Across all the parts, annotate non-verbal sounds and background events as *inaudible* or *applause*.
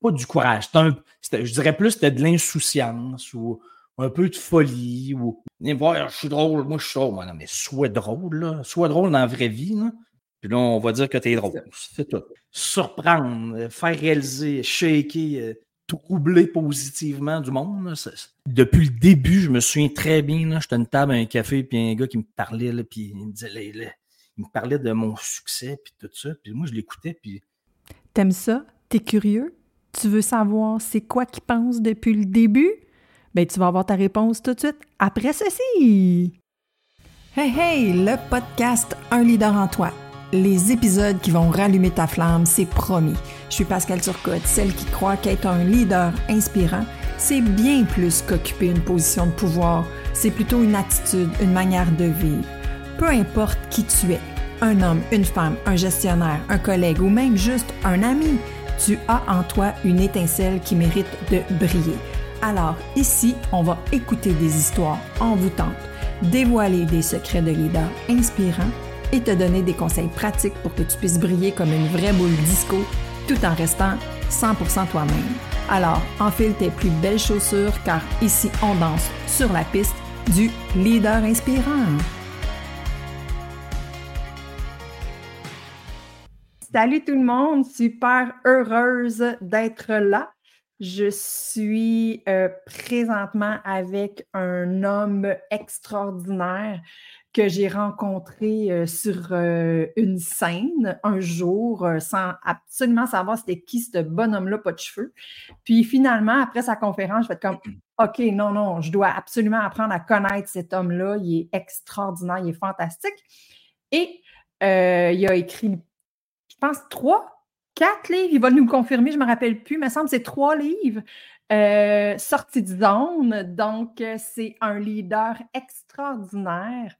pas du courage. je dirais plus c'était de l'insouciance ou un peu de folie ou voir, je suis drôle, moi je suis drôle. non, mais sois drôle, là. sois drôle dans la vraie vie. Là. Puis là, on va dire que tu es drôle. C'est tout. Surprendre, faire réaliser, shaker, euh, troubler positivement du monde. Depuis le début, je me souviens très bien. J'étais à une table à un café, puis un gars qui me parlait, là, puis il me disait, il me parlait de mon succès, puis tout ça. Puis moi, je l'écoutais, puis. T'aimes ça? T'es curieux? Tu veux savoir c'est quoi qu'il pense depuis le début? Ben, tu vas avoir ta réponse tout de suite après ceci. Hey, hey, le podcast Un leader en toi les épisodes qui vont rallumer ta flamme, c'est promis. Je suis Pascal Turcotte, celle qui croit qu'être un leader inspirant, c'est bien plus qu'occuper une position de pouvoir, c'est plutôt une attitude, une manière de vivre. Peu importe qui tu es, un homme, une femme, un gestionnaire, un collègue ou même juste un ami, tu as en toi une étincelle qui mérite de briller. Alors ici, on va écouter des histoires envoûtantes, dévoiler des secrets de leader inspirants et te donner des conseils pratiques pour que tu puisses briller comme une vraie boule disco tout en restant 100% toi-même. Alors, enfile tes plus belles chaussures car ici on danse sur la piste du leader inspirant. Salut tout le monde, super heureuse d'être là. Je suis euh, présentement avec un homme extraordinaire que j'ai rencontré euh, sur euh, une scène un jour sans absolument savoir c'était qui ce bonhomme-là, pas de cheveux. Puis finalement, après sa conférence, je vais être comme OK, non, non, je dois absolument apprendre à connaître cet homme-là. Il est extraordinaire, il est fantastique. Et il a écrit, pense, trois, quatre livres. Il va nous le confirmer, je ne me rappelle plus, mais il me semble que c'est trois livres. sortis de zone. Donc, c'est un leader extraordinaire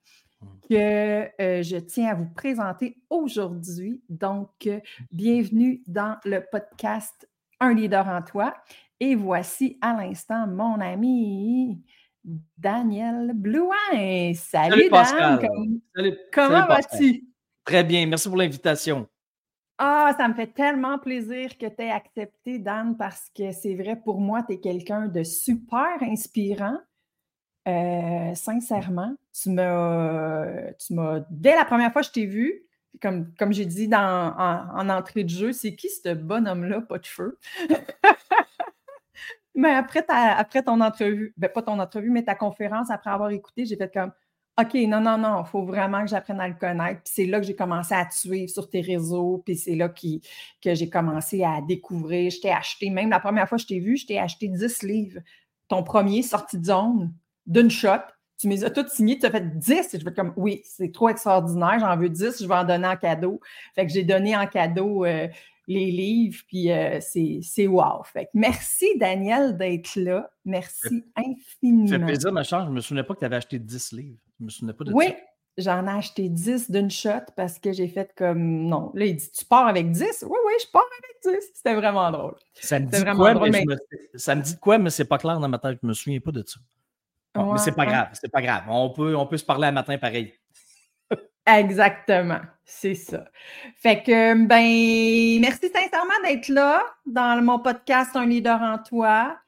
que euh, je tiens à vous présenter aujourd'hui. Donc, euh, bienvenue dans le podcast Un leader en toi. Et voici à l'instant mon ami Daniel Blouin. Salut, Pascal. Comment vas-tu? Très bien. Merci pour l'invitation. Ah, ça me fait tellement plaisir que tu aies accepté, Dan, parce que c'est vrai, pour moi, tu es quelqu'un de super inspirant. Euh, sincèrement, tu m'as, tu m'as, dès la première fois que je t'ai vu, comme, comme j'ai dit dans, en, entrée de jeu, c'est qui ce bonhomme-là, pas de feu? *laughs* mais après, après ton entrevue, ben pas ton entrevue, mais ta conférence, après avoir écouté, j'ai fait comme OK, non, non, non, il faut vraiment que j'apprenne à le connaître. Puis c'est là que j'ai commencé à te suivre sur tes réseaux. Puis c'est là qui, que j'ai commencé à découvrir. Je t'ai acheté, même la première fois que je t'ai vu, je t'ai acheté 10 livres. Ton premier, sorti de zone, d'une shot. Tu m'as as toutes signées, tu as fait 10. Et je vais comme, oui, c'est trop extraordinaire, j'en veux 10, je vais en donner en cadeau. Fait que j'ai donné en cadeau euh, les livres, puis euh, c'est wow. Fait que merci, Daniel, d'être là. Merci infiniment. Ça fait plaisir, ma chère. Je me souvenais pas que tu avais acheté 10 livres. Je me souvenais pas de oui. J'en ai acheté 10 d'une shot parce que j'ai fait comme non. Là, il dit Tu pars avec 10 Oui, oui, je pars avec 10. C'était vraiment drôle. Ça me dit quoi, mais, ça me dit quoi, mais c'est pas clair dans ma tête. Je me souviens pas de ça mais c'est pas grave, c'est pas grave. On peut, on peut se parler un matin pareil. Exactement, c'est ça. Fait que, ben, merci sincèrement d'être là dans mon podcast Un leader en toi.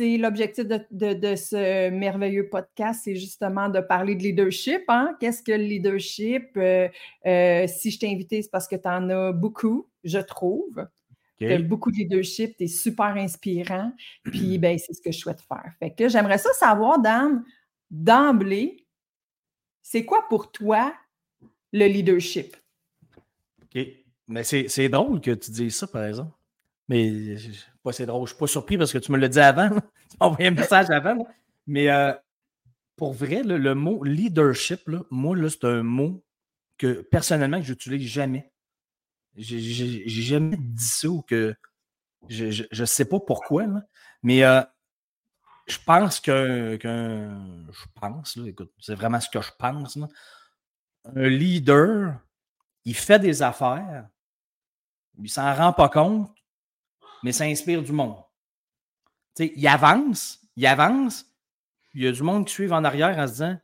C'est l'objectif de, ce merveilleux podcast, c'est justement de parler de leadership. Hein? Qu'est-ce que le leadership? Euh, euh, si je t'ai invité, c'est parce que tu en as beaucoup, je trouve. Tu as beaucoup de leadership, tu es super inspirant. Puis, *clears throat* ben, c'est ce que je souhaite faire. Fait que j'aimerais ça savoir, Dan, d'emblée, c'est quoi pour toi le leadership? OK. Mais c'est drôle que tu dises ça, par exemple. Mais pas c'est drôle. Je ne suis pas surpris parce que tu me l'as dit avant. tu m'as envoyé un message avant. Mais euh, pour vrai, le mot leadership, là, moi, c'est un mot que personnellement, que je n'utilise jamais. J'ai jamais dit ça ou que je ne sais pas pourquoi, mais euh, je pense que, je pense, écoute, c'est vraiment ce que je pense. Un leader, il fait des affaires, il s'en rend pas compte, mais ça inspire du monde. il avance, il avance, il y a du monde qui suit en arrière en se disant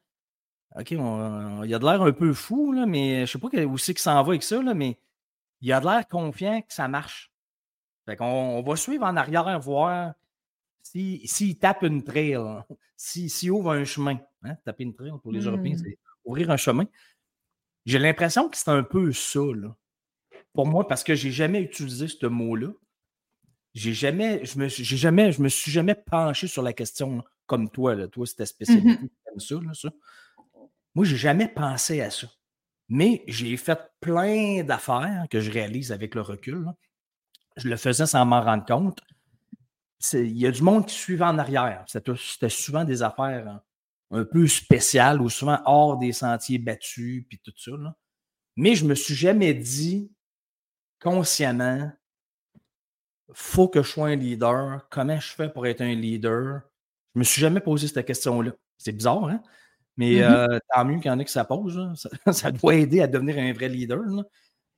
OK, il y a de l'air un peu fou, là, mais je ne sais pas où c'est qu'il s'en va avec ça, là, mais il a de l'air confiant que ça marche. Fait qu'on on va suivre en arrière, voir s'il si, tape une trail, *laughs* s'il si, ouvre un chemin. Hein? Taper une trail pour les Européens, mmh. c'est ouvrir un chemin. J'ai l'impression que c'est un peu ça, là. Pour moi, parce que j'ai jamais utilisé ce mot-là. J'ai jamais, je me, j'ai jamais, je me suis jamais penché sur la question comme toi. Là. Toi, c'était spécialité mmh comme ça, là, ça. Moi, j'ai jamais pensé à ça. Mais j'ai fait plein d'affaires que je réalise avec le recul. Je le faisais sans m'en rendre compte. Il y a du monde qui suivait en arrière. C'était souvent des affaires hein, un peu spéciales ou souvent hors des sentiers battus, puis tout ça. Mais je me suis jamais dit consciemment, faut que je sois un leader. Comment je fais pour être un leader? Je me suis jamais posé cette question-là. C'est bizarre, hein? Mais mmh euh, tant mieux qu'il y en ait qui ça pose. *laughs* Ça, doit aider à devenir un vrai leader.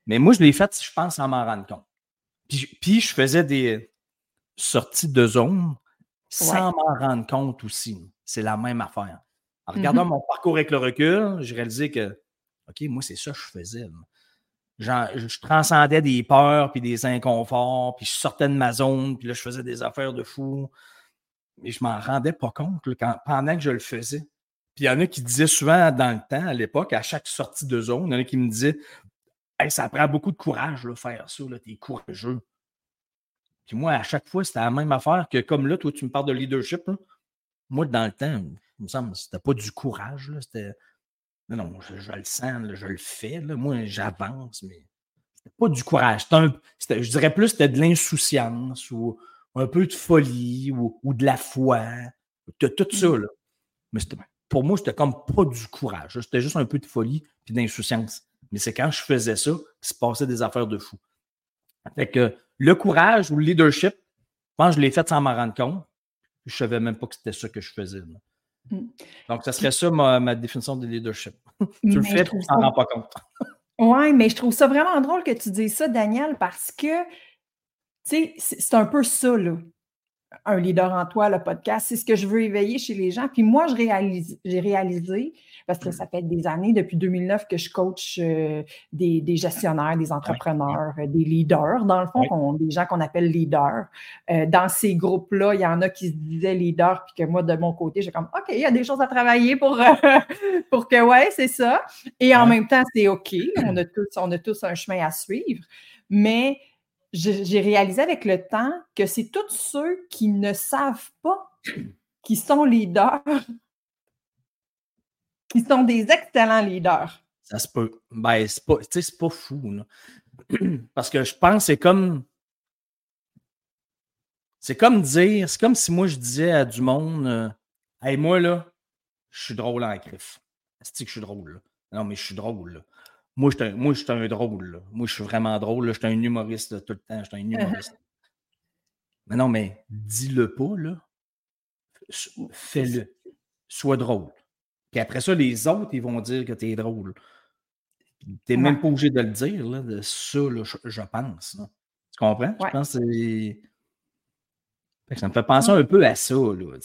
Mais moi, je l'ai fait, je pense, sans m'en rendre compte. Puis, je faisais des sorties de zone sans m'en rendre compte aussi. C'est la même affaire. En mmh regardant mon parcours avec le recul, j'ai réalisé que, OK, moi, c'est ça que je faisais. Je transcendais des peurs puis des inconforts, puis je sortais de ma zone, puis là, je faisais des affaires de fou. Mais je m'en rendais pas compte pendant que je le faisais. Puis il y en a qui disaient souvent dans le temps, à l'époque, à chaque sortie de zone, il y en a qui me disaient ça prend beaucoup de courage, de faire ça, là, t'es courageux. Puis moi, à chaque fois, c'était la même affaire que comme là, toi, tu me parles de leadership. Moi, dans le temps, il me semble que c'était pas du courage. C'était. Non, non, je, le sens, je le fais. Là. Moi, j'avance, mais c'était pas du courage. je dirais plus c'était de l'insouciance ou un peu de folie ou, de la foi. Tout, tout ça. Là. Mais pour moi, c'était comme pas du courage. C'était juste un peu de folie et d'insouciance. Mais c'est quand je faisais ça qu'il se passait des affaires de fou. Fait que le courage ou le leadership, je pense que je l'ai fait sans m'en rendre compte. Je ne savais même pas que c'était ça que je faisais. Mm. Donc, ça serait ça ma, définition de leadership. *laughs* tu le fais, tu ne t'en rends pas compte. oui, mais je trouve ça vraiment drôle que tu dises ça, Daniel, parce que, tu sais, c'est un peu ça, là un leader en toi, le podcast. C'est ce que je veux éveiller chez les gens. Puis moi, j'ai réalisé, parce que ça fait des années, depuis 2009, que je coach euh, des, gestionnaires, des entrepreneurs, euh, des leaders, dans le fond, des gens qu'on appelle leaders. Euh, dans ces groupes-là, il y en a qui se disaient leaders, puis que moi, de mon côté, j'ai comme, OK, il y a des choses à travailler pour, *laughs* pour que, ouais, c'est ça. Et en même temps, c'est OK. *clears throat* On a, tous, on a tous un chemin à suivre. Mais j'ai réalisé avec le temps que c'est tous ceux qui ne savent pas qui sont leaders, qui sont des excellents leaders. Ça se peut. Ben, c'est pas, pas fou. *clears throat* Parce que je pense que c'est comme. C'est comme dire, c'est comme si moi je disais à du monde euh, Hey, moi là, je suis drôle en griffe. C'est que je suis drôle. Non, mais je suis drôle. Là. Moi, je suis un, drôle. Moi, je suis vraiment drôle. Je suis un humoriste tout le temps. Je suis un humoriste. mais non, mais dis-le pas, là. Fais-le. Sois drôle. Puis après ça, les autres, ils vont dire que tu es drôle. Tu n'es même pas obligé de le dire, là, de ça, là, je, pense. Tu comprends? Je pense que Ça me fait penser un peu à ça, là.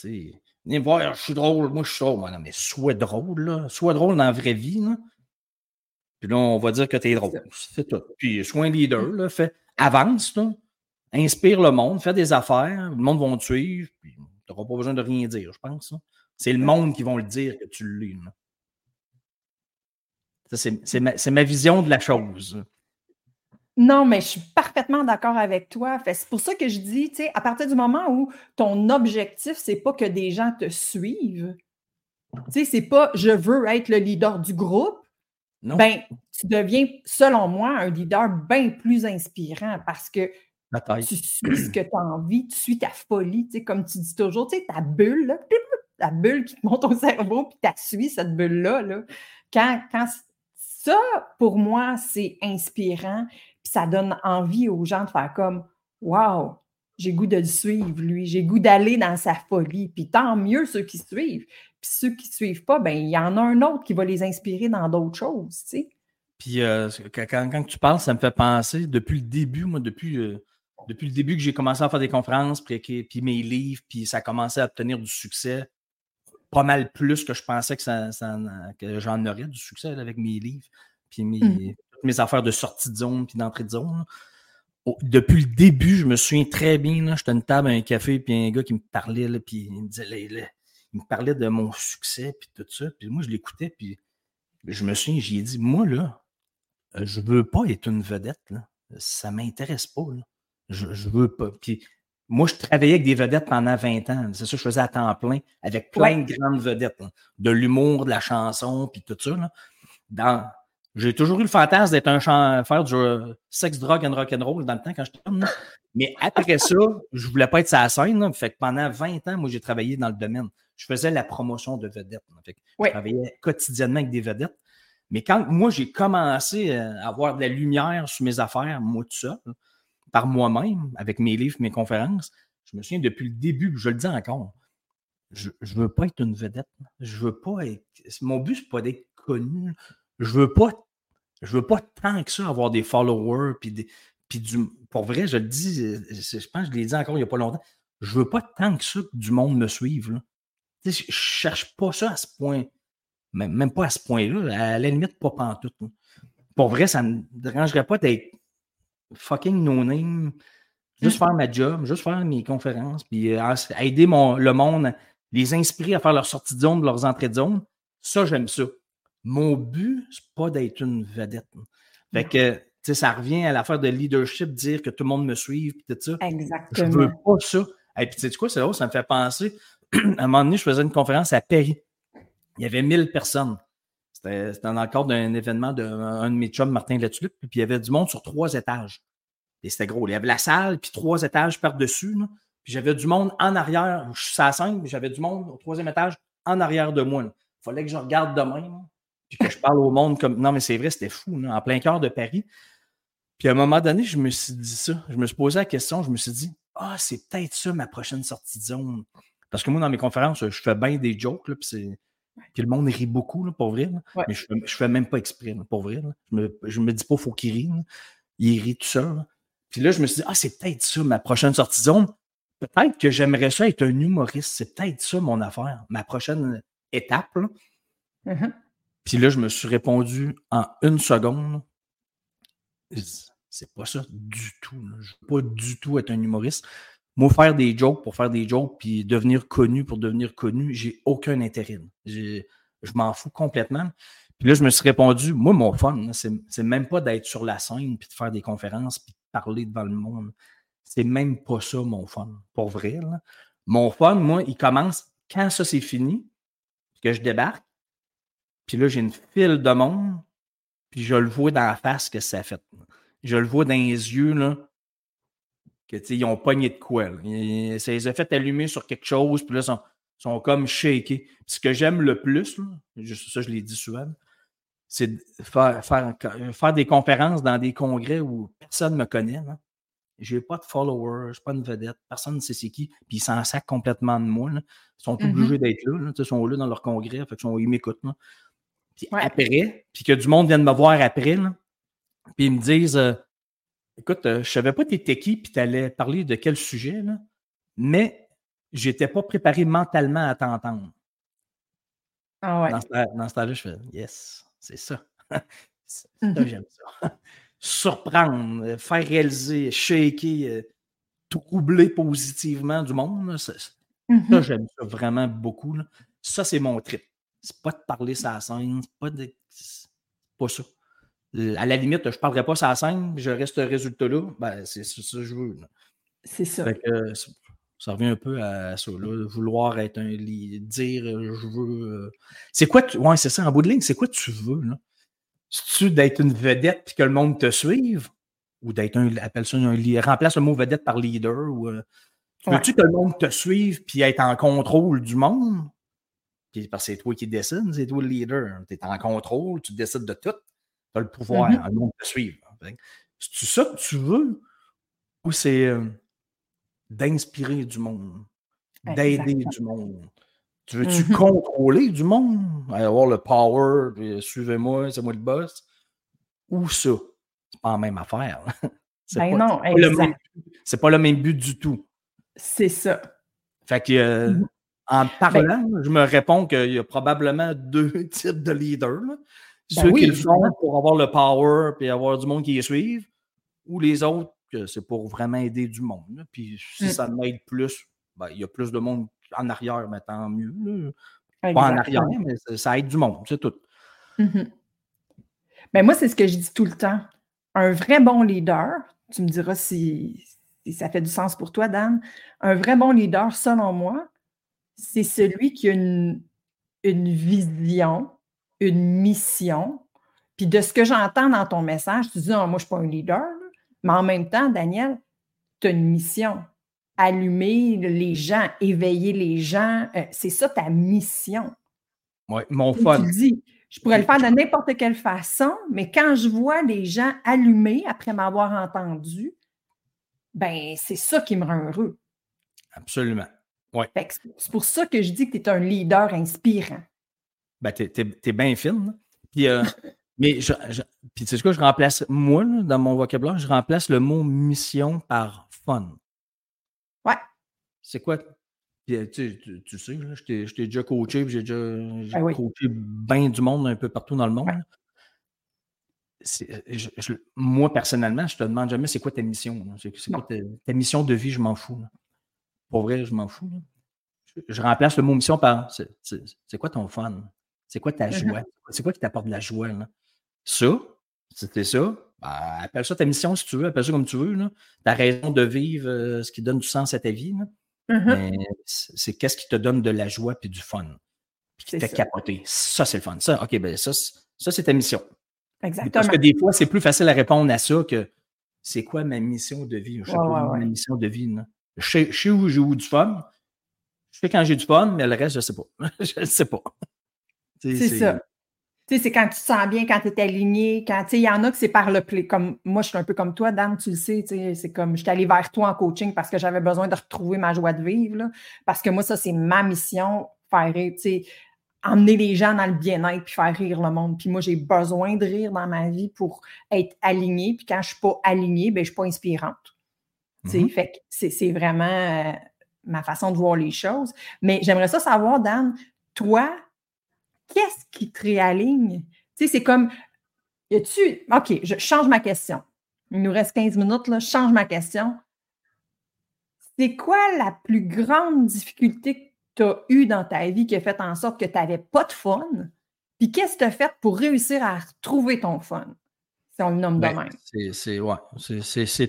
Venez voir, je suis drôle, moi je suis drôle. non, mais sois drôle, là. Sois drôle dans la vraie vie, là. Puis là, on va dire que tu es drôle. C'est tout. Puis sois un leader, là, fais, avance, là, inspire le monde, fais des affaires, le monde va te suivre, puis tu n'auras pas besoin de rien dire, je pense. C'est le monde qui va le dire que tu le lis. C'est ma, ma, vision de la chose. Non, mais je suis parfaitement d'accord avec toi. C'est pour ça que je dis, tu sais, à partir du moment où ton objectif, c'est pas que des gens te suivent, tu sais, c'est pas je veux être le leader du groupe, ben, tu deviens, selon moi, un leader bien plus inspirant parce que tu suis ce que tu as envie, tu suis ta folie, tu sais, comme tu dis toujours, tu sais, ta bulle, ta *laughs* bulle qui te monte au cerveau, puis tu suis cette bulle-là. Là. Quand, quand ça, pour moi, c'est inspirant, puis ça donne envie aux gens de faire comme Wow, j'ai goût de le suivre, lui, j'ai goût d'aller dans sa folie, puis tant mieux ceux qui suivent. Puis ceux qui ne suivent pas, ben il y en a un autre qui va les inspirer dans d'autres choses, tu sais. Puis euh, quand, tu parles, ça me fait penser, depuis le début, moi, depuis, euh, depuis le début que j'ai commencé à faire des conférences, puis, puis, mes livres, puis ça a commencé à obtenir du succès, pas mal plus que je pensais que, ça, que j'en aurais du succès avec mes livres, puis mes, mmh. mes affaires de sortie de zone, puis d'entrée de zone. Depuis le début, je me souviens très bien, j'étais à une table à un café, puis un gars qui me parlait, là, puis il me disait, il me parlait de mon succès, puis tout ça. Puis moi, je l'écoutais, puis je me souviens, j'y ai dit, moi, là, euh, je veux pas être une vedette, là. Ça m'intéresse pas, là. Je, je veux pas. Puis moi, je travaillais avec des vedettes pendant 20 ans. C'est ça, je faisais à temps plein, avec plein de grandes vedettes. De l'humour, de la chanson, puis tout ça. Là. Dans, j'ai toujours eu le fantasme d'être un chanteur, faire du euh, sex, drug and rock and roll dans le temps quand j'étais jeune. Mais après ça, je voulais pas être sa scène. Fait que pendant 20 ans, moi, j'ai travaillé dans le domaine. Je faisais la promotion de vedettes. Fait que Je travaillais quotidiennement avec des vedettes. Mais quand moi, j'ai commencé à avoir de la lumière sur mes affaires, moi tout seul, par moi-même, avec mes livres, mes conférences, je me souviens depuis le début, je le dis encore, je ne veux pas être une vedette. Je veux pas être. Mon but, c'est pas d'être connu je veux pas, je veux pas tant que ça avoir des followers, puis, des, puis du, pour vrai, je le dis, je pense que je l'ai dit encore il n'y a pas longtemps, je veux pas tant que ça que du monde me suive. Là. Je, ne cherche pas ça à ce point, même, même pas à ce point-là, à la limite, pas pantoute. tout. Pour vrai, ça ne me dérangerait pas d'être fucking no-name, juste faire ma job, juste faire mes conférences, puis euh, aider mon, le monde, les inspirer à faire leur sortie de zone, leurs entrées de zone. Ça, j'aime ça. Mon but, c'est pas d'être une vedette. Fait que, tu sais, ça revient à l'affaire de leadership, dire que tout le monde me suive, puis tout ça. Exactement. Je veux pas ça. Et puis, tu sais quoi, c'est ça me fait penser. *clears throat* à un moment donné, je faisais une conférence à Paris. Il y avait 1000 personnes. C'était dans le cadre d'un événement d'un de mes chums, Martin Latulippe, puis il y avait du monde sur trois étages. Et c'était gros. Il y avait la salle, puis trois étages par-dessus. Puis j'avais du monde en arrière. Je suis à 5, puis j'avais du monde au troisième étage en arrière de moi. Il fallait que je regarde de même que je parle au monde comme. Non, mais c'est vrai, c'était fou, en plein cœur de Paris. Puis à un moment donné, je me suis dit ça. Je me suis posé la question, je me suis dit, ah, c'est peut-être ça ma prochaine sortie de zone. Parce que moi, dans mes conférences, je fais bien des jokes, là, puis, le monde rit beaucoup, là, pour vrai. Mais je ne fais, même pas exprès, pour vrai. Je, me, je me dis pas, faut qu'il rit. Il rit tout seul. Puis là, je me suis dit, ah, c'est peut-être ça ma prochaine sortie de zone. Peut-être que j'aimerais ça être un humoriste. C'est peut-être ça mon affaire, ma prochaine étape. Mm-hmm. Puis là, je me suis répondu en une seconde. C'est pas ça du tout. Je veux pas du tout être un humoriste. Moi, faire des jokes pour faire des jokes, puis devenir connu pour devenir connu, j'ai aucun intérêt. Je m'en fous complètement. Puis là, je me suis répondu, moi, mon fun, c'est même pas d'être sur la scène, puis de faire des conférences, puis de parler devant le monde. C'est même pas ça, mon fun, pour vrai. Mon fun, moi, il commence quand ça c'est fini, que je débarque, puis là, j'ai une file de monde, puis je le vois dans la face que ça fait. Je le vois dans les yeux, là, que, ils ont pogné de quoi. Ça les a fait allumer sur quelque chose, puis là, ils sont, sont comme shakés. Ce que j'aime le plus, ça, je l'ai dit souvent, c'est faire, faire, faire, des conférences dans des congrès où personne ne me connaît. Je n'ai pas de followers, je suis pas une vedette, personne ne sait c'est qui, puis ils s'en sacent complètement de moi. Ils sont mm-hmm. obligés d'être là, ils sont là dans leur congrès, fait ils m'écoutent. Puis après, puis que du monde vienne me voir après, puis ils me disent euh, Écoute, euh, je savais pas t'étais qui, puis tu allais parler de quel sujet, là, mais j'étais pas préparé mentalement à t'entendre. Ah ouais. Dans ce, temps-là, je fais Yes, c'est ça. *laughs* ça mm-hmm. J'aime ça. *laughs* Surprendre, faire réaliser, shaker, euh, troubler positivement du monde. ça, mm-hmm. j'aime ça vraiment beaucoup. Ça, c'est mon trip. C'est pas de parler sa scène, c'est pas de. pas ça. À la limite, je ne parlerai pas sa scène, je reste résultat-là, ben, c'est ça que je veux. C'est ça. ça revient un peu à ça, là, vouloir être un dire je veux. Euh, c'est quoi tu. Ouais, c'est ça, en bout de ligne, c'est quoi tu veux, là? tu d'être une vedette et que le monde te suive? Ou d'être un. Appelle ça un. Remplace le mot vedette par leader ou. Euh, veux-tu que le monde te suive puis être en contrôle du monde? Parce que c'est toi qui décides, c'est toi le leader. Tu es en contrôle, tu décides de tout. Tu as le pouvoir, mm-hmm. le monde te suivre. C'est ça que tu veux ou c'est euh, d'inspirer du monde, d'aider du monde? Tu veux-tu mm-hmm. contrôler du monde, avoir le power, suivez-moi, c'est moi le boss? Ou ça? C'est pas la même affaire. *laughs* C'est ben pas, c'est pas, le même but du tout. C'est ça. Fait que euh, mm-hmm. En ben parlant, je me réponds qu'il y a probablement deux *laughs* types de leaders. Ben Ceux qui le font pour avoir le power et avoir du monde qui les suive, ou les autres que c'est pour vraiment aider du monde. Puis si mm. ça m'aide plus, ben, il y a plus de monde en arrière, mais tant mieux. Pas en arrière, mais ça aide du monde, c'est tout. Mm-hmm. Ben, moi, c'est ce que je dis tout le temps. Un vrai bon leader, tu me diras si, ça fait du sens pour toi, Dan, un vrai bon leader, selon moi, c'est celui qui a une, vision, une mission. Puis de ce que j'entends dans ton message, tu dis, moi, je ne suis pas un leader, mais en même temps, Daniel, tu as une mission. Allumer les gens, éveiller les gens, euh, c'est ça ta mission. Oui, mon fun. Je pourrais le faire de n'importe quelle façon, mais quand je vois les gens allumés après m'avoir entendu, ben c'est ça qui me rend heureux. Absolument. Ouais. C'est pour ça que je dis que tu es un leader inspirant. Ben, tu es, bien fine. Puis, euh, *laughs* mais je, puis tu sais ce que je remplace, moi, dans mon vocabulaire, je remplace le mot mission par fun. Ouais. C'est quoi? Euh, tu, sais, je t'ai déjà coaché, j'ai déjà ben coaché bien du monde un peu partout dans le monde. Euh, moi, personnellement, je te demande jamais c'est quoi ta mission. C'est quoi ta, mission de vie, je m'en fous. Pour vrai, je m'en fous. Je, remplace le mot mission par c'est quoi ton fun? C'est quoi ta joie? *laughs* C'est quoi qui t'apporte de la joie? Ça, c'était ça. Ben, appelle ça ta mission si tu veux, appelle ça comme tu veux. Ta raison de vivre, euh, ce qui donne du sens à ta vie. Mm-hmm. c'est qu'est-ce qui te donne de la joie et du fun. Puis qui te fait capoter. Ça, c'est le fun. Ça, OK, ben ça, ça c'est ta mission. Exactement. Parce que des fois, c'est plus facile à répondre à ça que c'est quoi ma mission de vie? Je sais pas ma mission de vie. Je, sais, où j'ai du fun. Je sais quand j'ai du fun, mais le reste, je ne sais pas. *laughs* je ne sais pas. C'est ça. Sais, c'est quand tu te sens bien, quand tu es aligné, quand, sais, il y en a que c'est par le play. Comme moi, je suis un peu comme toi, Dan, tu le sais, sais, c'est comme, je suis allée vers toi en coaching parce que j'avais besoin de retrouver ma joie de vivre, là, parce que moi, ça, c'est ma mission, faire, sais, emmener les gens dans le bien-être puis faire rire le monde. Puis moi, j'ai besoin de rire dans ma vie pour être alignée. Puis quand je ne suis pas alignée, ben, je ne suis pas inspirante. Mm Fait que c'est vraiment euh, ma façon de voir les choses. Mais j'aimerais ça savoir, Dan, toi, qu'est-ce qui te réaligne? Tu sais, c'est comme, y a-tu, OK, je change ma question. Il nous reste 15 minutes, là, je change ma question. C'est quoi la plus grande difficulté que tu as eue dans ta vie qui a fait en sorte que tu n'avais pas de fun? Puis qu'est-ce que tu as fait pour réussir à retrouver ton fun? Si on le nomme de ben, même. C'est ouais,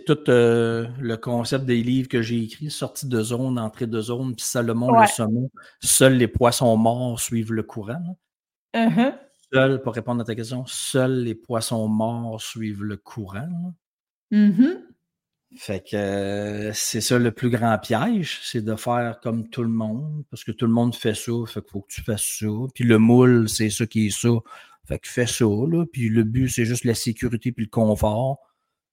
tout euh, le concept des livres que j'ai écrits, sortie de zone, entrée de zone, puis Salomon le saumon. Seuls les poissons morts suivent le courant. Uh-huh. Seul, pour répondre à ta question, seuls les poissons morts suivent le courant. Mm-hmm. Fait que euh, c'est ça le plus grand piège, c'est de faire comme tout le monde, parce que tout le monde fait ça, fait qu'il faut que tu fasses ça. Puis le moule, c'est ça qui est ça. Fait que fais ça, là. Puis le but, c'est juste la sécurité puis le confort.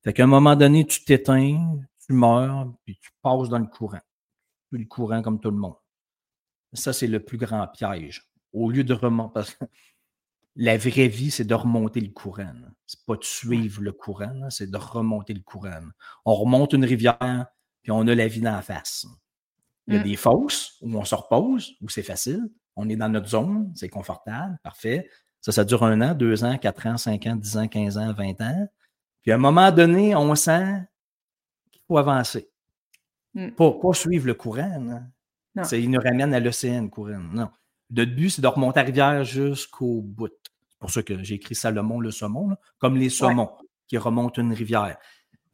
Fait qu'à un moment donné, tu t'éteins, tu meurs, puis tu passes dans le courant. Puis le courant comme tout le monde. Ça, c'est le plus grand piège au lieu de remonter. Parce *laughs* que la vraie vie, c'est de remonter le courant. C'est pas de suivre le courant, c'est de remonter le courant. On remonte une rivière, puis on a la vie dans la face. Il y a mm. des fosses où on se repose, où c'est facile. On est dans notre zone, c'est confortable, parfait. Ça, ça dure un an, deux ans, quatre ans, cinq ans, dix ans, quinze ans, vingt ans. Puis à un moment donné, on sent qu'il faut avancer. Mm. Pas, pas, suivre le courant. Il nous ramène à l'océan, le courant. Non. Le but, c'est de remonter la rivière jusqu'au bout. C'est pour ça que j'ai écrit Salomon le saumon, comme les saumons qui remontent une rivière.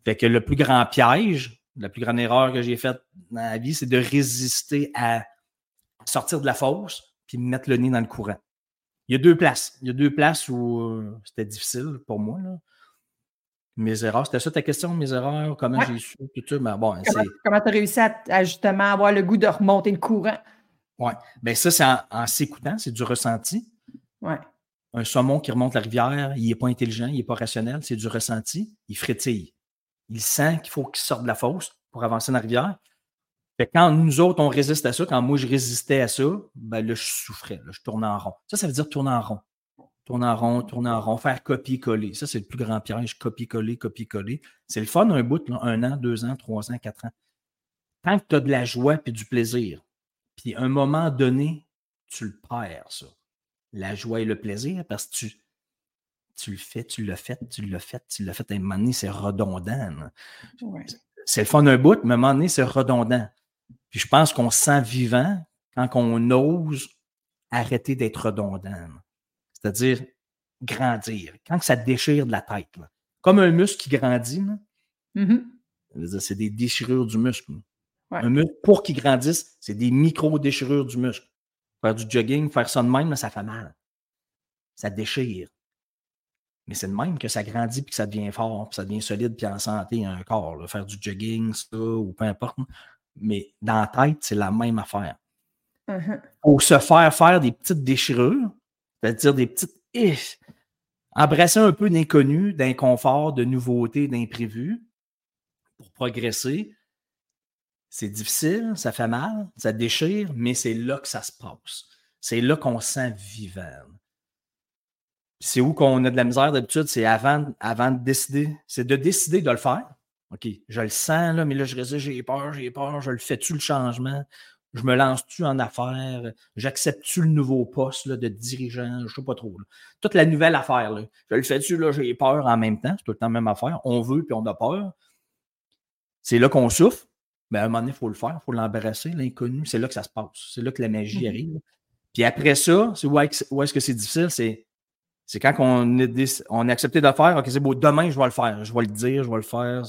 Fait que le plus grand piège, la plus grande erreur que j'ai faite dans la vie, c'est de résister à sortir de la fosse puis mettre le nez dans le courant. Il y a deux places. Il y a deux places où euh, c'était difficile pour moi. Mes erreurs, c'était ça ta question, mes erreurs, comment j'ai su, tout ça? Ben, bon, comment tu as réussi à, justement avoir le goût de remonter le courant? Oui. Bien, ça, c'est en, s'écoutant, c'est du ressenti. Oui. Un saumon qui remonte la rivière, il n'est pas intelligent, il n'est pas rationnel, c'est du ressenti. Il frétille. Il sent qu'il faut qu'il sorte de la fosse pour avancer dans la rivière. Fait quand nous autres, on résiste à ça, quand moi je résistais à ça, ben là, je souffrais, je tournais en rond. Ça, ça veut dire tourner en rond. Tourner en rond, tourner en rond, faire copier-coller. Ça, c'est le plus grand piège, copier-coller, copier-coller. C'est le fun un bout, un an, deux ans, trois ans, quatre ans. Tant que tu as de la joie et du plaisir, puis à un moment donné, tu le perds, ça. La joie et le plaisir, parce que tu tu le fais, tu l'as fait, tu l'as fait, tu l'as fait. À un moment donné, c'est redondant. C'est le fun d'un bout, mais à un moment donné, c'est redondant. Puis je pense qu'on se sent vivant quand on ose arrêter d'être redondant. C'est-à-dire grandir. Quand ça déchire de la tête. Comme un muscle qui grandit. Mm-hmm. C'est des déchirures du muscle. Un muscle, pour qu'il grandisse, c'est des micro-déchirures du muscle. Faire du jogging, faire ça de même, ça fait mal. Ça déchire. Mais c'est de même que ça grandit, puis que ça devient fort, puis ça devient solide, puis en santé, un corps. Faire du jogging, ça, ou peu importe. Mais dans la tête, c'est la même affaire. Uh-huh. Pour se faire faire des petites déchirures, c'est-à-dire des petites. embrasser un peu d'inconnu, d'inconfort, de nouveauté, d'imprévu pour progresser. C'est difficile, ça fait mal, ça déchire, mais c'est là que ça se passe. C'est là qu'on se sent vivant. C'est où qu'on a de la misère d'habitude, c'est avant, avant de décider. C'est de décider de le faire. OK, je le sens, là, mais là, je résiste, j'ai peur, j'ai peur, je le fais-tu le changement? Je me lance-tu en affaires? J'accepte-tu le nouveau poste de dirigeant? Je ne sais pas trop. Toute la nouvelle affaire. Là. Je le fais-tu, là, j'ai peur en même temps. C'est tout le temps la même affaire. On veut puis on a peur. C'est là qu'on souffre. Mais à un moment donné, il faut le faire, il faut l'embrasser, l'inconnu. C'est là que ça se passe. C'est là que la magie mmh arrive. Puis après ça, c'est où est-ce que c'est difficile? C'est, c'est quand on, est, on a accepté de le faire. OK, c'est beau, demain, je vais le faire. Je vais le dire, je vais le faire.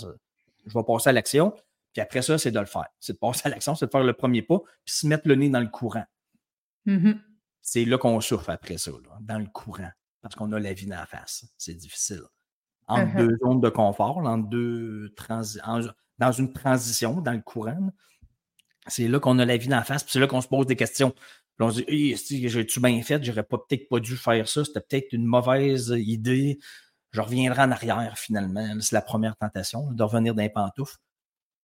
Je vais passer à l'action. Puis après ça, c'est de le faire. C'est de passer à l'action, c'est de faire le premier pas, puis se mettre le nez dans le courant. Mmh c'est là qu'on souffre après ça, dans le courant, parce qu'on a la vie dans la face. C'est difficile. Entre Mmh deux zones de confort, entre deux dans une transition, dans le courant, c'est là qu'on a la vie dans la face, puis c'est là qu'on se pose des questions. Puis on se dit, j'ai-tu bien fait? J'aurais peut-être pas dû faire ça. C'était peut-être une mauvaise idée. Je reviendrai en arrière finalement. C'est la première tentation, de revenir d'un pantoufle.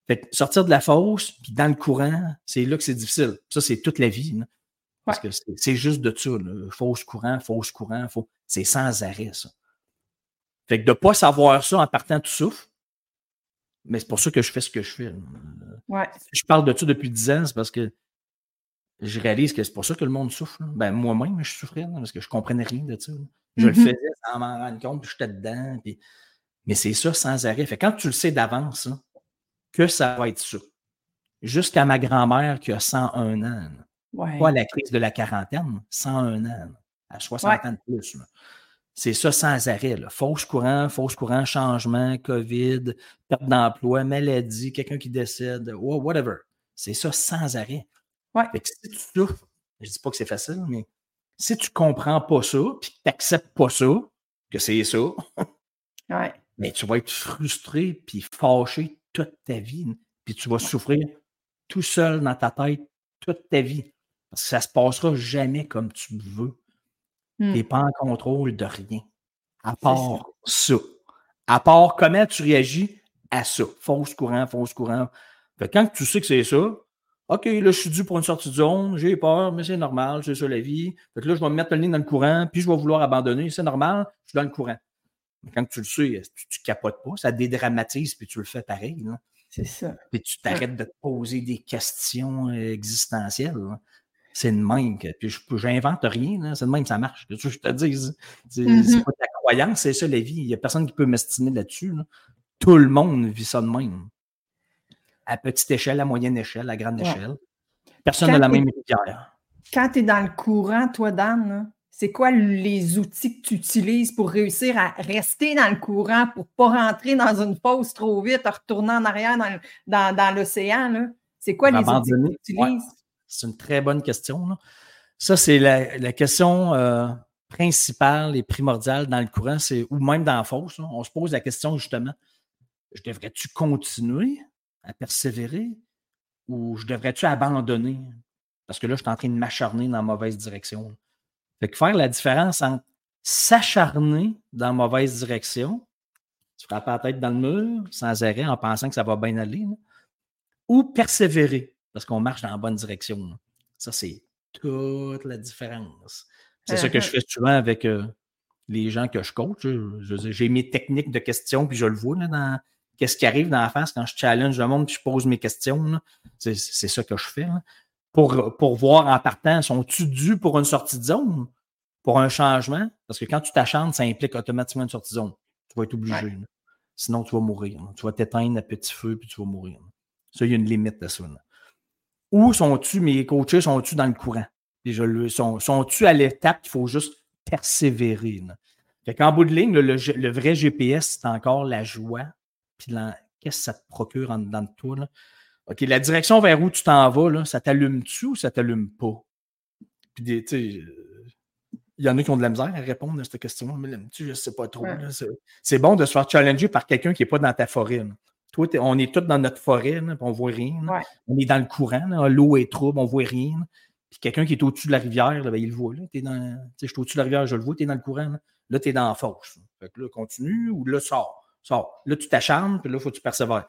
Fait sortir de la fosse, puis dans le courant, c'est là que c'est difficile. Ça, c'est toute la vie. Parce que c'est juste de ça. Là. Fausse courant, fausse courant, faux... c'est sans arrêt, ça. Fait que de ne pas savoir ça en partant tout souffle, mais c'est pour ça que je fais ce que je fais. Ouais. Je parle de ça depuis 10 ans, c'est parce que je réalise que c'est pour ça que le monde souffre. Ben, moi-même, je souffrais, parce que je ne comprenais rien de ça. Je le Mm-hmm. faisais sans m'en rendre compte, puis j'étais dedans. Puis... Mais c'est ça sans arrêt. Fait quand tu le sais d'avance, que ça va être ça. Jusqu'à ma grand-mère qui a 101 ans. Ouais. Pas la crise de la quarantaine, 101 ans. À 60 Ouais. ans de plus. C'est ça sans arrêt. Là. Fausse courant, fausse courant, changement, COVID, perte d'emploi, maladie, quelqu'un qui décède, ou whatever. C'est ça sans arrêt. Ouais. Fait que si tu souffres, je dis pas que c'est facile, mais si tu comprends pas ça, puis que tu n'acceptes pas ça, que c'est ça, Ouais. mais tu vas être frustré puis fâché toute ta vie. Puis tu vas souffrir tout seul dans ta tête toute ta vie. Parce que ça se passera jamais comme tu veux. Hmm. Tu n'es pas en contrôle de rien. À part ça. À part comment tu réagis à ça. Fausse courant, fausse courant. Fait quand tu sais que c'est ça, OK, là, je suis dû pour une sortie de zone, j'ai peur, mais c'est normal, c'est ça la vie. Fait que là, je vais me mettre le nez dans le courant, puis je vais vouloir abandonner, c'est normal, je suis dans le courant. Mais quand tu le sais, tu, tu capotes pas, ça dédramatise, puis tu le fais pareil. Là. C'est ça. Puis tu t'arrêtes de te poser des questions euh, existentielles. là. C'est de même que. Puis je j'invente rien, là, c'est de même que ça marche. Que je te. C'est Mhm. c'est pas ta croyance, c'est ça la vie. Il n'y a personne qui peut m'estimer là-dessus. là. Tout le monde vit ça de même. À petite échelle, à moyenne échelle, à grande Ouais. échelle. Personne n'a la même rivière. Quand tu es dans le courant, toi, Dan, c'est quoi les outils que tu utilises pour réussir à rester dans le courant, pour pas rentrer dans une fosse trop vite, en retournant en arrière dans, le- dans, dans l'océan? C'est quoi les outils que tu ouais. utilises? C'est une très bonne question. là. Ça, c'est la, la question euh, principale et primordiale dans le courant, ou même dans la fosse. là. On se pose la question justement je devrais-tu continuer? À persévérer ou je devrais-tu abandonner? Parce que là, je suis en train de m'acharner dans la mauvaise direction. Fait que faire la différence entre s'acharner dans la mauvaise direction, se frapper la tête dans le mur sans arrêt en pensant que ça va bien aller, là, ou persévérer parce qu'on marche dans la bonne direction. là. Ça, c'est toute la différence. C'est ça que je Uh-huh. fais souvent avec euh, les gens que je coach. J'ai mes techniques de questions, puis je le vois là, dans qu'est-ce qui arrive dans la face quand je challenge le monde, puis je pose mes questions. C'est ça que je fais. là. Pour, pour voir en partant, sont-tu dus pour une sortie de zone? Pour un changement, parce que quand tu t'acharnes, ça implique automatiquement une sortie de zone. Tu vas être obligé. Sinon, tu vas mourir. Tu vas t'éteindre à petit feu, puis tu vas mourir. Ça, il y a une limite à ça. Où sont-tu, mes coachs sont-tu dans le courant? sont, sont-tu à l'étape qu'il faut juste persévérer? Fait qu'en bout de ligne, le, vrai GPS, c'est encore la joie. Puis qu'est-ce que ça te procure en dedans de toi? Là? OK, la direction vers où tu t'en vas, là, ça t'allume-tu ou ça t'allume pas? Puis, tu sais, il y en a qui ont de la misère à répondre à cette question mais tu je ne sais pas trop. C'est bon de se faire challenger par quelqu'un qui n'est pas dans ta forêt. Toi, on est tous dans notre forêt, là, on ne voit rien. On est dans le courant, l'eau est trouble, on ne voit rien. Puis quelqu'un qui est au-dessus de la rivière, ben, il le voit. Là. dans, je suis au-dessus de la rivière, je le vois, tu es dans le courant. Là, tu es dans la fosse. Fait que là, continue ou là, sors. Sors. Là, tu t'acharnes, puis là, il faut que tu persévères.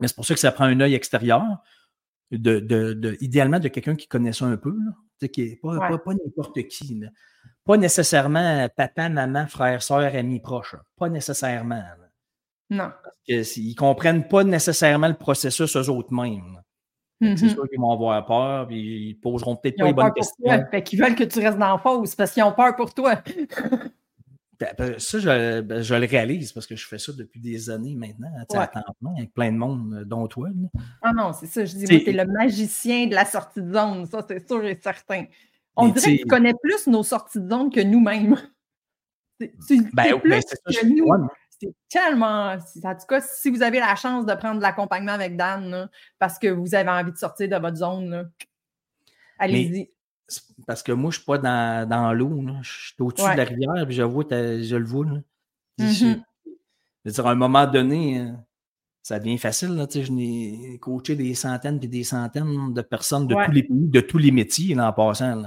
Mais c'est pour ça que ça prend un œil extérieur, de, de, idéalement de quelqu'un qui connaît ça un peu. Là qui est pas, pas, n'importe qui. Pas nécessairement papa, maman, frère, soeur, ami proche. Pas nécessairement. Non. Parce qu'ils ne comprennent pas nécessairement le processus eux autres mêmes. C'est mm-hmm. sûr qu'ils vont avoir peur, puis ils poseront peut-être pas les bonnes questions. Fait qu'ils veulent que tu restes dans la fosse parce qu'ils ont peur pour toi. *laughs* Ben, ben, ça, ben, je, le réalise parce que je fais ça depuis des années maintenant, à temps plein, avec plein de monde, euh, dont toi. Ah non, c'est ça, je dis, c'est le magicien de la sortie de zone, ça, c'est sûr et certain. On dirait que tu connais plus nos sorties de zone que nous-mêmes. *laughs* Tu ben, plus que nous. C'est tellement. En tout cas, si vous avez la chance de prendre de l'accompagnement avec Dan, parce que vous avez envie de sortir de votre zone, allez-y parce que moi, je ne suis pas dans, dans l'eau. Je suis au-dessus de la rivière, puis je, vois, je le vois. Mm-hmm. je, dire, à un moment donné, euh, ça devient facile. Là, je n'ai coaché des centaines et des centaines de personnes de tous les pays, de tous les métiers en passant.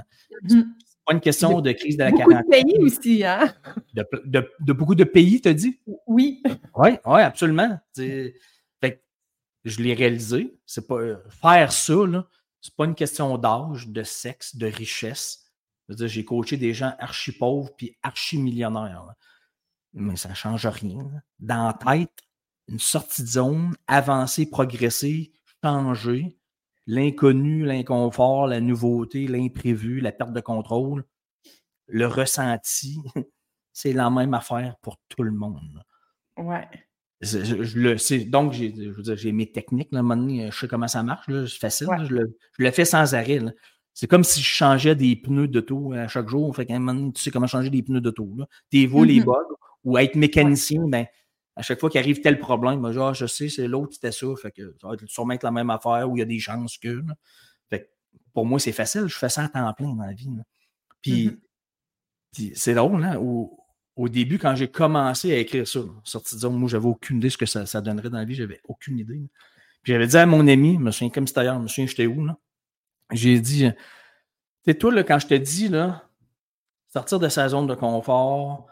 Ce n'est pas une question de, crise de la beaucoup de pays aussi, hein? De, beaucoup de pays, tu as dit? Oui. Oui, ouais, absolument. Fait, je l'ai réalisé. C'est pas euh, faire ça, là, c'est pas une question d'âge, de sexe, de richesse. J'ai coaché des gens archi pauvres puis archi millionnaires. Mais ça ne change rien. Dans la tête, une sortie de zone, avancer, progresser, changer, l'inconnu, l'inconfort, la nouveauté, l'imprévu, la perte de contrôle, le ressenti, *laughs* c'est la même affaire pour tout le monde. Ouais. Je, le sais. Donc, j'ai mes techniques. Là, donné, je sais comment ça marche. C'est facile. je, le, fais sans arrêt. C'est comme si je changeais des pneus d'auto à chaque jour. Fait qu'à un moment donné, tu sais comment changer des pneus d'auto. Tu vois les mm-hmm. bugs. Ou être mécanicien, ben, à chaque fois qu'il arrive tel problème, moi, genre, je sais, c'est l'autre, c'était ça. Fait que ça va être sûrement la même affaire où il y a des chances que. Fait pour moi, c'est facile. Je fais ça à temps plein dans la vie. Puis, mm-hmm. puis c'est drôle, hein, où, au début, quand j'ai commencé à écrire ça, sorti disons, moi, j'avais aucune idée de ce que ça, donnerait dans la vie, j'avais aucune idée. Puis j'avais dit à mon ami, me souviens comme c'était ailleurs, j'étais où? J'ai dit, c'est toi, là, quand je te dis, là, sortir de sa zone de confort,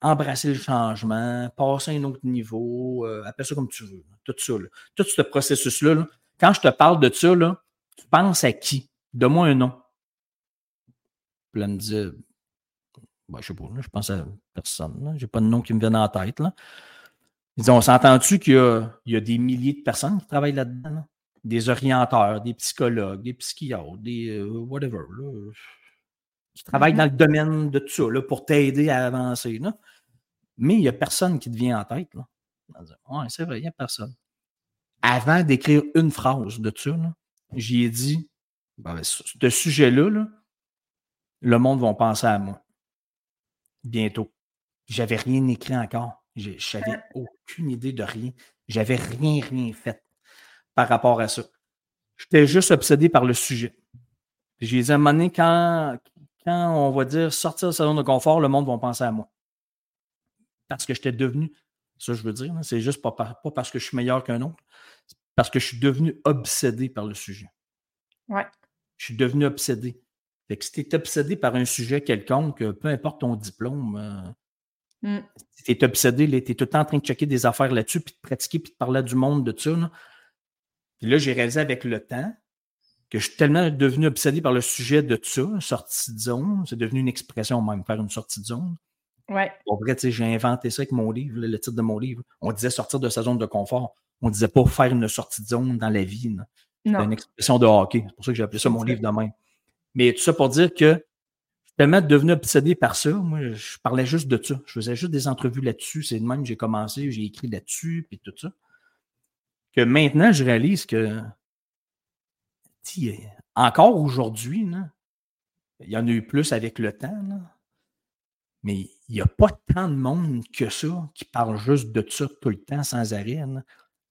embrasser le changement, passer à un autre niveau, euh, appelle ça comme tu veux, tout ça. Tout ce processus-là, quand je te parle de ça, tu penses à qui? Donne-moi un nom. Puis là, me dit, ben, je sais pas, je pense à personne. Je n'ai pas de nom qui me vient en tête. Ils disent, on s'entend-tu qu'il y, a, des milliers de personnes qui travaillent là-dedans? Des orienteurs, des psychologues, des psychiatres, des euh, whatever, qui travaillent dans le domaine de tout ça pour t'aider à avancer. Mais il n'y a personne qui te vient en tête. Là. Ouais, c'est vrai, il n'y a personne. Avant d'écrire une phrase de ça, j'y ai dit, ben, ce sujet-là, là, le monde va penser à moi bientôt. J'avais rien écrit encore. Je n'avais aucune idée de rien. J'avais rien, rien fait par rapport à ça. J'étais juste obsédé par le sujet. J'ai dit à un moment donné, quand, quand on va dire sortir de sa zone de confort, le monde va penser à moi. Parce que j'étais devenu, ça je veux dire, c'est juste pas, pas parce que je suis meilleur qu'un autre, parce que je suis devenu obsédé par le sujet. Ouais. Je suis devenu obsédé. Fait que si tu es obsédé par un sujet quelconque, peu importe ton diplôme, euh, si tu es obsédé, tu es tout le temps en train de checker des affaires là-dessus, puis de pratiquer, puis de parler du monde de ça. Là. Puis là, j'ai réalisé avec le temps que je suis tellement devenu obsédé par le sujet de ça, sortie de zone, c'est devenu une expression même, faire une sortie de zone. Ouais. En vrai, j'ai inventé ça avec mon livre, le titre de mon livre. On disait sortir de sa zone de confort. On disait pas faire une sortie de zone dans la vie. C'est une expression de hockey. C'est pour ça que j'ai appelé ça mon livre de même. Mais tout ça pour dire que tellement devenu obsédé par ça. Moi, je parlais juste de ça. Je faisais juste des entrevues là-dessus. C'est de même que j'ai commencé, j'ai écrit là-dessus, puis tout ça. Que maintenant, je réalise que encore aujourd'hui, il y en a eu plus avec le temps, mais il n'y a pas tant de monde que ça qui parle juste de ça tout le temps sans arrêt.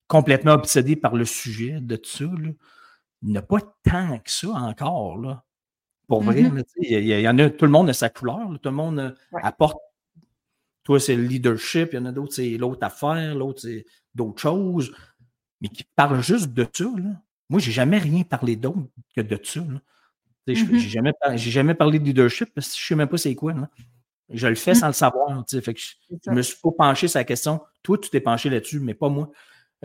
Complètement obsédé par le sujet de ça. Il n'y a pas tant que ça encore. Là. Pour vrai, il y, en a, tout le monde a sa couleur, tout le monde euh, apporte. Toi, c'est le leadership, il y en a d'autres, c'est l'autre affaire, l'autre, c'est d'autres choses, mais qui parlent juste de ça. Là. Moi, j'ai jamais rien parlé d'autre que de ça. Je n'ai mm-hmm. jamais, jamais, parlé de leadership parce que je ne sais même pas c'est quoi. Je le fais mm. sans le savoir. Fait que je, me suis pas penché sur la question. Toi, tu t'es penché là-dessus, mais pas moi.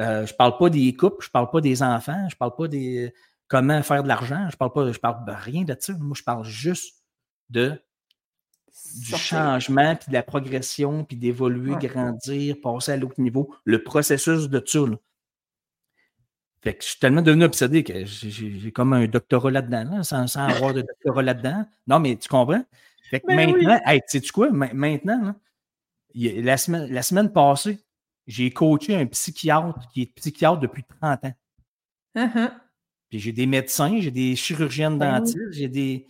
Euh, je ne parle pas des couples, je ne parle pas des enfants, je ne parle pas des comment faire de l'argent. Je parle pas, je parle de rien de ça. Moi, je parle juste de du changement, puis de la progression, puis d'évoluer, grandir, passer à l'autre niveau, le processus de ça. Fait que je suis tellement devenu obsédé que j'ai comme un doctorat là-dedans, sans, avoir de doctorat là-dedans. Non, mais tu comprends? Fait que ben maintenant, tu sais quoi? Maintenant, la, semaine, la semaine passée, j'ai coaché un psychiatre qui est psychiatre depuis 30 ans. Uh-huh. Puis j'ai des médecins, j'ai des chirurgiennes ben dentistes, j'ai des.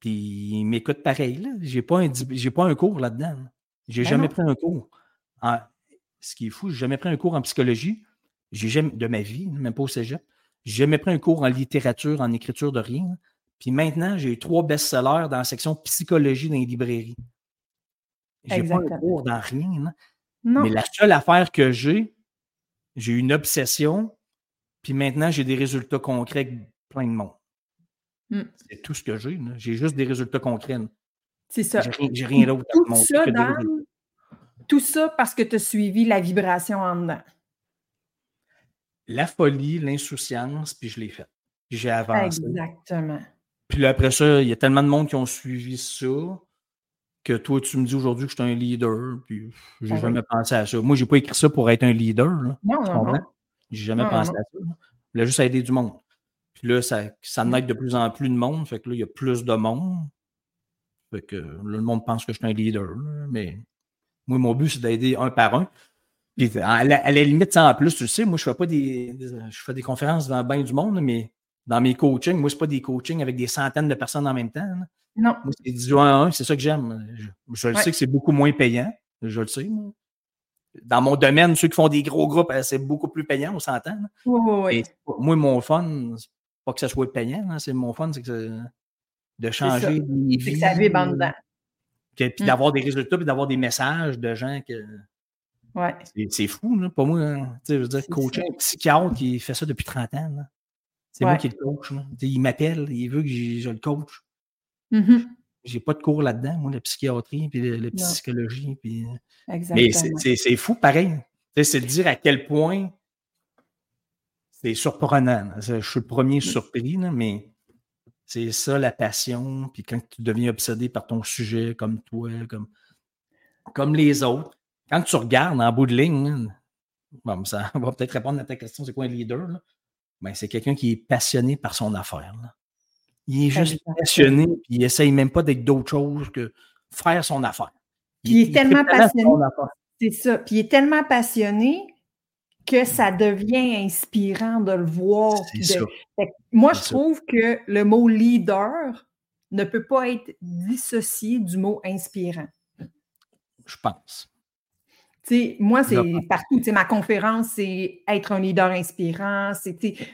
Puis ils m'écoutent pareil. Là. J'ai pas un, pas un cours là-dedans. J'ai ben jamais pris un cours. ce qui est fou, j'ai jamais pris un cours en psychologie. J'ai jamais, de ma vie, même pas au cégep. J'ai jamais pris un cours en littérature, en écriture de rien. Puis maintenant, j'ai trois best-sellers dans la section psychologie dans les librairies. J'ai pas un cours dans rien. Mais la seule affaire que j'ai, j'ai une obsession, puis maintenant, j'ai des résultats concrets avec plein de monde. Hmm. C'est tout ce que j'ai. J'ai juste des résultats concrets. C'est ça. J'ai rien d'autre tout, ça, tout ça parce que tu as suivi la vibration en dedans. La folie, l'insouciance, puis je l'ai fait. J'ai avancé. Exactement. Puis là, après ça, il y a tellement de monde qui ont suivi ça que toi, tu me dis aujourd'hui que je suis un leader, puis j'ai ah jamais pensé à ça. Moi, j'ai pas écrit ça pour être un leader. Là. Non, non, non. J'ai jamais pensé à ça. Il a juste aider du monde. Puis là, ça, ça aide de plus en plus de monde. Fait que là, il y a plus de monde. Fait que là, le monde pense que je suis un leader. Mais moi, mon but, c'est d'aider un par un. Puis à la, limite, ça en plus, tu sais, moi, je fais pas des, je fais des conférences dans bien du monde, mais dans mes coachings, moi, c'est pas des coachings avec des centaines de personnes en même temps. Non. Moi, c'est du 1 à 1, c'est ça que j'aime. Je, le sais que c'est beaucoup moins payant. Je le sais. Moi dans mon domaine, ceux qui font des gros groupes, euh, c'est beaucoup plus payant, on s'entend. Oui, Moi, mon fun, c'est pas que ça soit payant, c'est mon fun, c'est que de changer des vies. C'est que ça vibre en dedans. puis mm. d'avoir des résultats, puis d'avoir des messages de gens que. Ouais. C'est fou, là, pas moi. Hein. Je veux dire, coacher un psychiatre qui fait ça depuis 30 ans. C'est moi qui le coach. Il m'appelle, il veut que je, le coach. Mm-hmm j'ai pas de cours là-dedans, moi, la psychiatrie, puis la, psychologie. Puis... Euh, mais c'est fou, pareil. C'est de dire à quel point c'est surprenant. Je suis le premier surpris, mais c'est ça la passion. Puis quand tu deviens obsédé par ton sujet, comme toi, comme, comme les autres, quand tu regardes en bout de ligne, bon, ça *laughs* va peut-être répondre à ta question, c'est quoi un leader? Ben, c'est quelqu'un qui est passionné par son affaire. Il est juste passionné, puis il essaye même pas d'être d'autre chose que faire son affaire. Il, est tellement passionné. C'est ça. Puis il est tellement passionné que ça devient inspirant de le voir. moi, je trouve que le mot leader ne peut pas être dissocié du mot inspirant. Je pense. moi, c'est partout. ma conférence, c'est être un leader inspirant.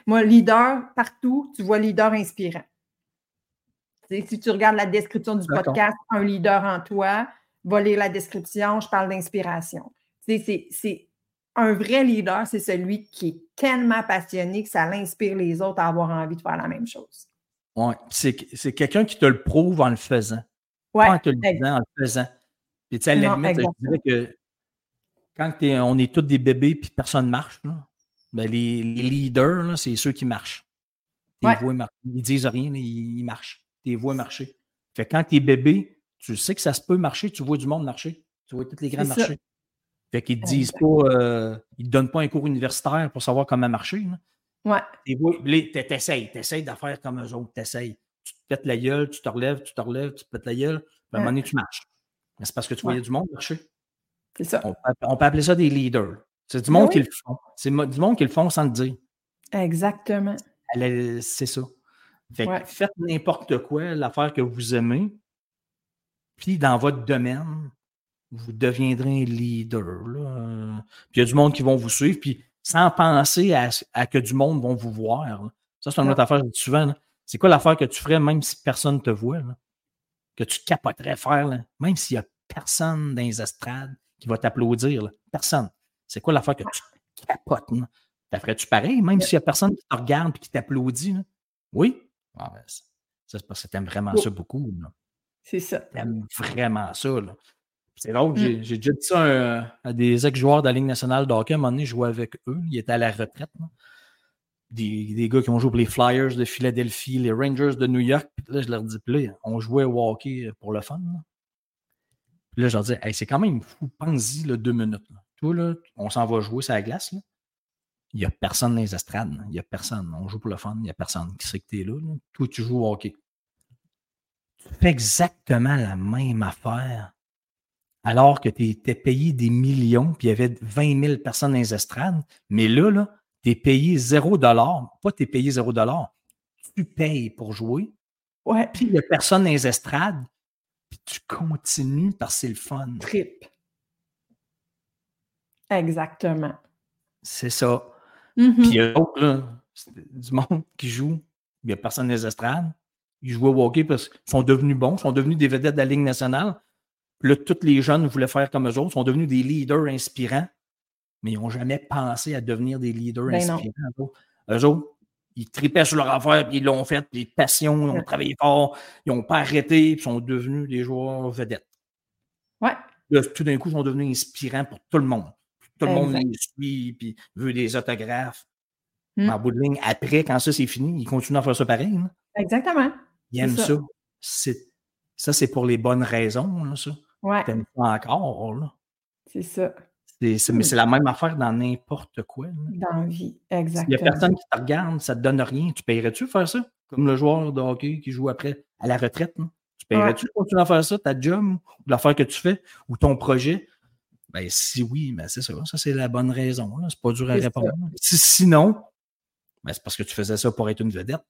Moi, leader, partout, tu vois leader inspirant si tu regardes la description du podcast, un leader en toi, va lire la description, je parle d'inspiration. C'est un vrai leader, c'est celui qui est tellement passionné que ça l'inspire les autres à avoir envie de faire la même chose. Oui, c'est quelqu'un qui te le prouve en le faisant. Ouais, en te le disant, en le faisant. Puis tu sais, à la limite, je dirais que quand on est tous des bébés puis personne ne marche, ben, les, leaders, c'est ceux qui marchent. Ils, ils disent rien, ils marchent tes voix marcher. Fait quand tu es bébé, tu sais que ça se peut marcher, tu vois du monde marcher. Tu vois toutes les grands marcher. Fait qu'ils te disent pas, euh, ils te donnent pas un cours universitaire pour savoir comment marcher. Ouais. Tu essaies, tu essaies de faire comme eux autres, tu essaies. pètes la gueule, tu te relèves, tu te relèves, tu pètes la gueule, puis à un moment donné, tu marches. Mais c'est parce que tu voyais du monde marcher. C'est ça. On peut, on peut appeler ça des leaders. C'est du monde oui. qui le font. C'est du monde qui le font sans le dire. Exactement. C'est ça. Fait que faites n'importe quoi, l'affaire que vous aimez, puis dans votre domaine, vous deviendrez un leader. là. Puis il y a du monde qui vont vous suivre, puis sans penser à, à que du monde vont vous voir. là. Ça, c'est une autre affaire que je dis souvent. C'est quoi l'affaire que tu ferais même si personne ne te voit? là? Que tu capoterais faire, là? même s'il n'y a personne dans les estrades qui va t'applaudir. Personne. C'est quoi l'affaire que tu capotes? là? T'as ferais-tu pareil, même s'il n'y a personne qui te regarde et qui t'applaudit? Oui? Ah, ben, ça, c'est parce que t'aimes vraiment ça beaucoup. là. C'est ça. T'aimes vraiment ça. là. C'est drôle, Mm. j'ai j'ai déjà dit ça à, des ex-joueurs de la Ligue nationale de hockey. À un moment donné, je jouais avec eux. Ils étaient à la retraite. là. Des, des gars qui ont joué pour les Flyers de Philadelphie, les Rangers de New York. Puis là, je leur dis, puis là, on jouait au hockey pour le fun. là. Puis là, je leur dis, hey, c'est quand même fou. Pense-y là, deux minutes. là. Toi, là, on s'en va jouer sur la glace. là. Il n'y a personne dans les estrades. Il n'y a personne. On joue pour le fun. Il n'y a personne qui sait que tu es là, là. Toi, tu joues au hockey. Tu fais exactement la même affaire alors que tu étais payé des millions, puis il y avait 20 000 personnes dans les estrades. Mais là, là tu es payé 0 Pas tu es payé 0 Tu payes pour jouer, Ouais. puis il n'y a personne dans les estrades, puis tu continues parce que c'est le fun. Trip. Exactement. C'est ça. Mhm. Puis il y a d'autres, là, du monde *laughs* qui joue, il n'y a personne les estrades. Ils jouent au hockey parce qu'ils sont devenus bons, sont devenus des vedettes de la Ligue nationale. Puis là, tous les jeunes voulaient faire comme eux autres, sont devenus des leaders inspirants, mais ils n'ont jamais pensé à devenir des leaders Ben inspirants. Eux autres. Eux autres, ils tripaient sur leur affaire, puis ils l'ont fait, puis passion, ils ont travaillé fort, ils n'ont pas arrêté, puis sont devenus des joueurs vedettes. Ouais. Là, tout d'un coup, ils sont devenus inspirants pour tout le monde. Tout le monde les suit, puis veut des autographes. Mm. En bout de ligne, après, quand ça c'est fini, ils continuent à faire ça pareil. Exactement. Ils aiment ça. ça. C'est- Ça, c'est pour les bonnes raisons, là, ça. Ouais. T'aimes ça encore, là. C'est ça. Mais c'est la même affaire dans n'importe quoi. là. Dans la vie. S'il n'y a Exactement. personne qui te regarde, ça te donne rien. Tu paierais-tu faire ça? Comme le joueur de hockey qui joue après à la retraite. Tu paierais-tu continuer à faire ça, ta job, ou l'affaire que tu fais, ou ton projet? Ben, si oui, ben c'est ça. Ça, c'est la bonne raison. C'est pas dur à répondre. Si, sinon, ben, c'est parce que tu faisais ça pour être une vedette,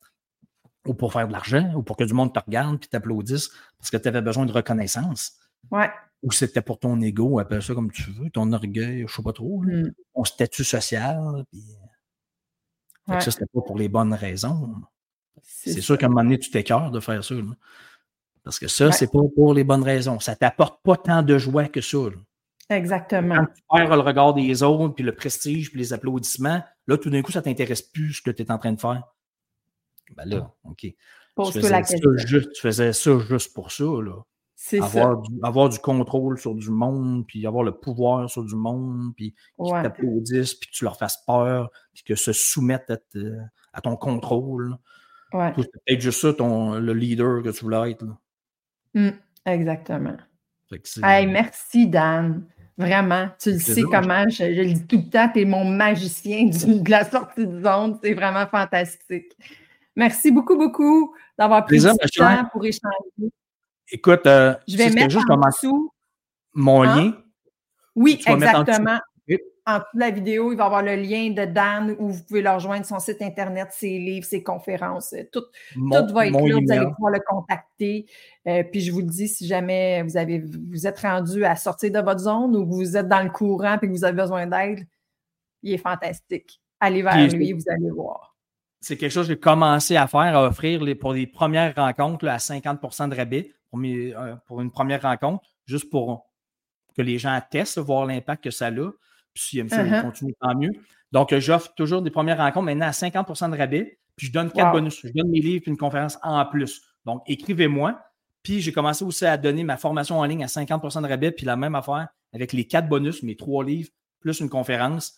ou pour faire de l'argent, ou pour que du monde te regarde et t'applaudisse parce que tu avais besoin de reconnaissance. Ouais. Ou c'était pour ton ego, appelle ça comme tu veux, ton orgueil, je sais pas trop. Mm. ton statut social. Puis... Que Ouais. ça, c'était pas pour les bonnes raisons. C'est sûr qu'à un moment donné, tu t'écœures de faire ça. là. Parce que ça, Ouais. c'est pas pour les bonnes raisons. Ça t'apporte pas tant de joie que ça. là. Exactement. Quand tu perds le regard des autres, puis le prestige, puis les applaudissements, là, tout d'un coup, ça t'intéresse plus ce que tu es en train de faire. Ben là, OK. Tu faisais, la ça juste, tu faisais ça juste pour ça. Là. C'est ça. Avoir du, avoir du contrôle sur du monde, puis avoir le pouvoir sur du monde, puis qu'ils Ouais. t'applaudissent, puis que tu leur fasses peur, puis que se soumettent à, te- à ton contrôle. Ouais. C'est peut-être juste ça, ton, le leader que tu voulais être. là. Mm. Exactement. Hey, merci, Dan. Vraiment. Tu le sais comment, je, je le dis tout le temps, tu es mon magicien du- de la sortie de zone. C'est vraiment fantastique. Merci beaucoup, beaucoup d'avoir pris Plaisir, du ma chère. temps pour échanger. Écoute, euh, Je vais mettre juste en commencer dessous. mon Hein? lien. Oui, en exactement. En dessous de la vidéo, il va y avoir le lien de Dan où vous pouvez le rejoindre, son site Internet, ses livres, ses conférences. euh, Tout, Mon, tout va être là. Vous allez pouvoir le contacter. Euh, puis je vous le dis, si jamais vous, avez, vous êtes rendu à sortir de votre zone ou que vous êtes dans le courant et que vous avez besoin d'aide, il est fantastique. Allez vers Puis, lui, vous allez voir. C'est quelque chose que j'ai commencé à faire, à offrir les, pour les premières rencontres là, à 50% de rabais pour, mes- euh, pour une première rencontre, juste pour que les gens testent, voir l'impact que ça a. Puis s'ils aiment ça, ils Uh-huh. continuent, tant mieux. Donc, euh, j'offre toujours des premières rencontres maintenant à 50% de rabais, puis je donne quatre Wow. bonus. Je donne mes livres et une conférence en plus. Donc, écrivez-moi. Puis j'ai commencé aussi à donner ma formation en ligne à 50% de rabais, puis la même affaire avec les quatre bonus, mes trois livres, plus une conférence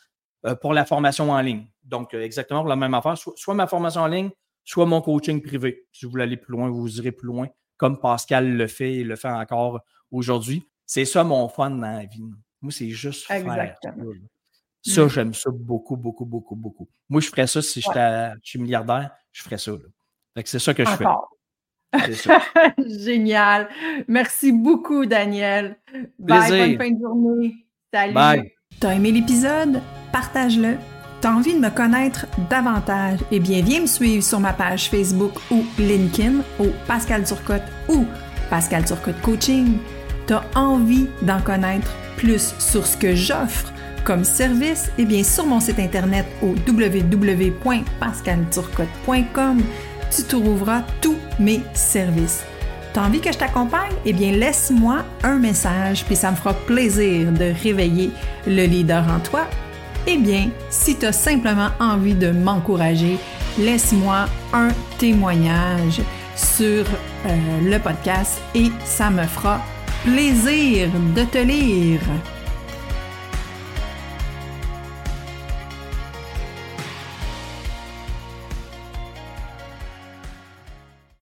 euh, pour la formation en ligne. Donc, euh, exactement pour la même affaire, soit, soit ma formation en ligne, soit mon coaching privé. Si vous voulez aller plus loin, vous irez plus loin, comme Pascal le fait et le fait encore aujourd'hui. C'est ça mon fun dans la vie. Moi, c'est juste faire Exactement. ça. là. Ça, Mm. j'aime ça beaucoup, beaucoup, beaucoup, beaucoup. Moi, je ferais ça si j'étais je suis milliardaire, je ferais ça. là. Fait que c'est ça que je fais. *laughs* Génial. Merci beaucoup, Daniel. Bye, bonne fin de journée. Salut. Bye. T'as aimé l'épisode? Partage-le. T'as envie de me connaître davantage? Eh bien, viens me suivre sur ma page Facebook ou LinkedIn ou Pascal Turcotte ou Pascal Turcotte Coaching. T'as envie d'en connaître plus sur ce que j'offre comme service? Eh bien, sur mon site internet au www.pascalturcotte.com, tu trouveras tous mes services. T'as envie que je t'accompagne? Eh bien, laisse-moi un message, puis ça me fera plaisir de réveiller le leader en toi. Eh bien, si tu as simplement envie de m'encourager, laisse-moi un témoignage sur euh, le podcast et ça me fera plaisir de te lire.